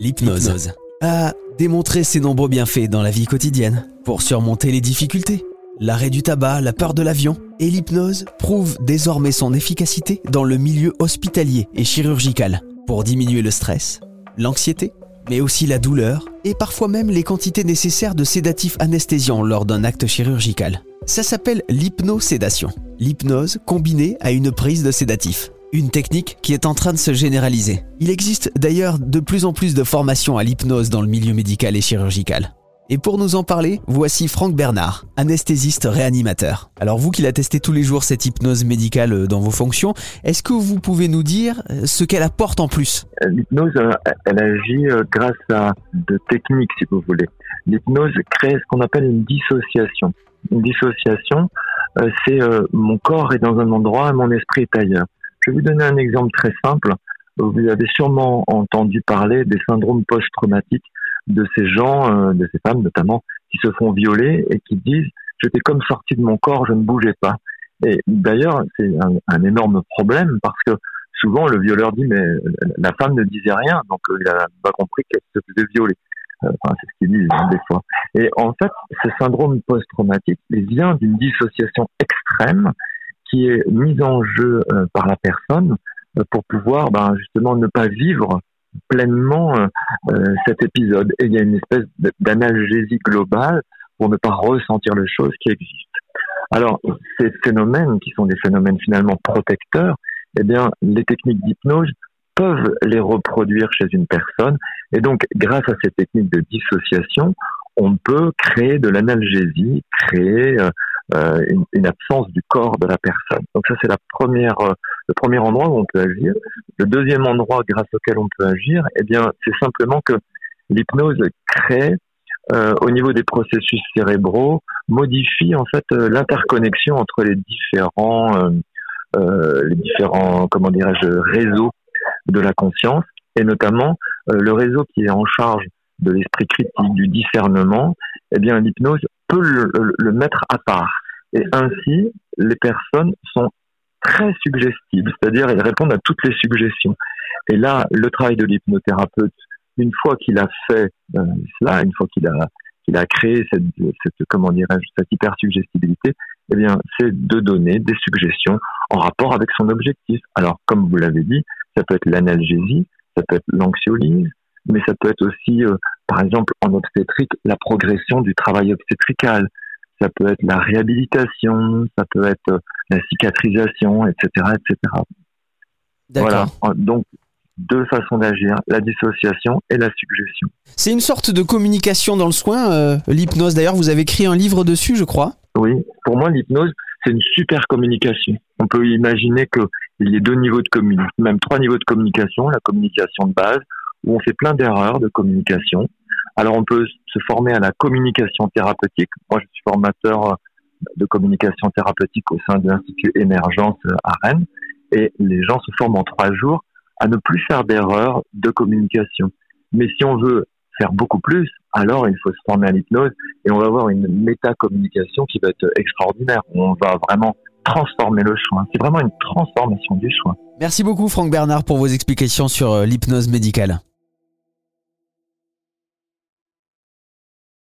L'hypnose a démontré ses nombreux bienfaits dans la vie quotidienne pour surmonter les difficultés. L'arrêt du tabac, la peur de l'avion et l'hypnose prouvent désormais son efficacité dans le milieu hospitalier et chirurgical pour diminuer le stress, l'anxiété, mais aussi la douleur et parfois même les quantités nécessaires de sédatifs anesthésiants lors d'un acte chirurgical. Ça s'appelle l'hypnosédation, l'hypnose combinée à une prise de sédatif. Une technique qui est en train de se généraliser. Il existe d'ailleurs de plus en plus de formations à l'hypnose dans le milieu médical et chirurgical. Et pour nous en parler, voici Franck Bernard, anesthésiste réanimateur. Alors vous qui la testez tous les jours cette hypnose médicale euh, dans vos fonctions, est-ce que vous pouvez nous dire euh, ce qu'elle apporte en plus? L'hypnose, elle agit euh, grâce à de techniques, si vous voulez. L'hypnose crée ce qu'on appelle une dissociation. Une dissociation, c'est mon corps est dans un endroit et mon esprit est ailleurs. Vais vous donner un exemple très simple. Vous avez sûrement entendu parler des syndromes post-traumatiques de ces gens, euh, de ces femmes notamment, qui se font violer et qui disent j'étais comme sorti de mon corps, je ne bougeais pas. Et d'ailleurs, c'est un, énorme problème parce que souvent le violeur dit mais la femme ne disait rien, donc euh, il n'a pas compris qu'elle se faisait violer. Euh, enfin, c'est ce qu'ils disent hein, des fois. Et en fait, ce syndrome post-traumatique il vient d'une dissociation extrême qui est mise en jeu par la personne pour pouvoir ben, justement ne pas vivre pleinement euh, euh, cet épisode. Et il y a une espèce d'analgésie globale pour ne pas ressentir les choses qui existent. Alors, ces phénomènes, qui sont des phénomènes finalement protecteurs, eh bien, les techniques d'hypnose peuvent les reproduire chez une personne. Et donc, grâce à ces techniques de dissociation, on peut créer de l'analgésie, créer euh, euh, une, une, absence du corps de la personne. Donc ça c'est la première, euh, le premier endroit où on peut agir. Le deuxième endroit grâce auquel on peut agir, eh bien c'est simplement que l'hypnose crée euh, au niveau des processus cérébraux, modifie en fait euh, l'interconnexion entre les différents, les différents, comment dirais-je, réseaux de la conscience, et notamment le réseau qui est en charge de l'esprit critique, du discernement, eh bien l'hypnose peut le, le, mettre à part. Et ainsi, les personnes sont très suggestibles, c'est-à-dire elles répondent à toutes les suggestions. Et là, le travail de l'hypnothérapeute, une fois qu'il a fait euh, cela, une fois qu'il a qu'il a créé cette, cette comment dirais-je cette hypersuggestibilité, eh bien, c'est de donner des suggestions en rapport avec son objectif. Alors, comme vous l'avez dit, ça peut être l'analgésie, ça peut être l'anxiolyse, mais ça peut être aussi, euh, par exemple, en obstétrique, la progression du travail obstétrical. Ça peut être la réhabilitation, ça peut être euh, la cicatrisation, etc., etc. Voilà. Donc, deux façons d'agir, la dissociation et la suggestion. C'est une sorte de communication dans le soin, euh, l'hypnose. D'ailleurs, vous avez écrit un livre dessus, je crois. Oui, pour moi, l'hypnose, c'est une super communication. On peut imaginer qu'il y ait deux niveaux de communication, même trois niveaux de communication, la communication de base, où on fait plein d'erreurs de communication. Alors on peut se former à la communication thérapeutique. Moi, je suis formateur de communication thérapeutique au sein de l'Institut Émergence à Rennes. Et les gens se forment en trois jours à ne plus faire d'erreurs de communication. Mais si on veut faire beaucoup plus, alors il faut se former à l'hypnose et on va avoir une métacommunication qui va être extraordinaire. On va vraiment transformer le soin. C'est vraiment une transformation du soin. Merci beaucoup Franck Bernard pour vos explications sur euh, l'hypnose médicale.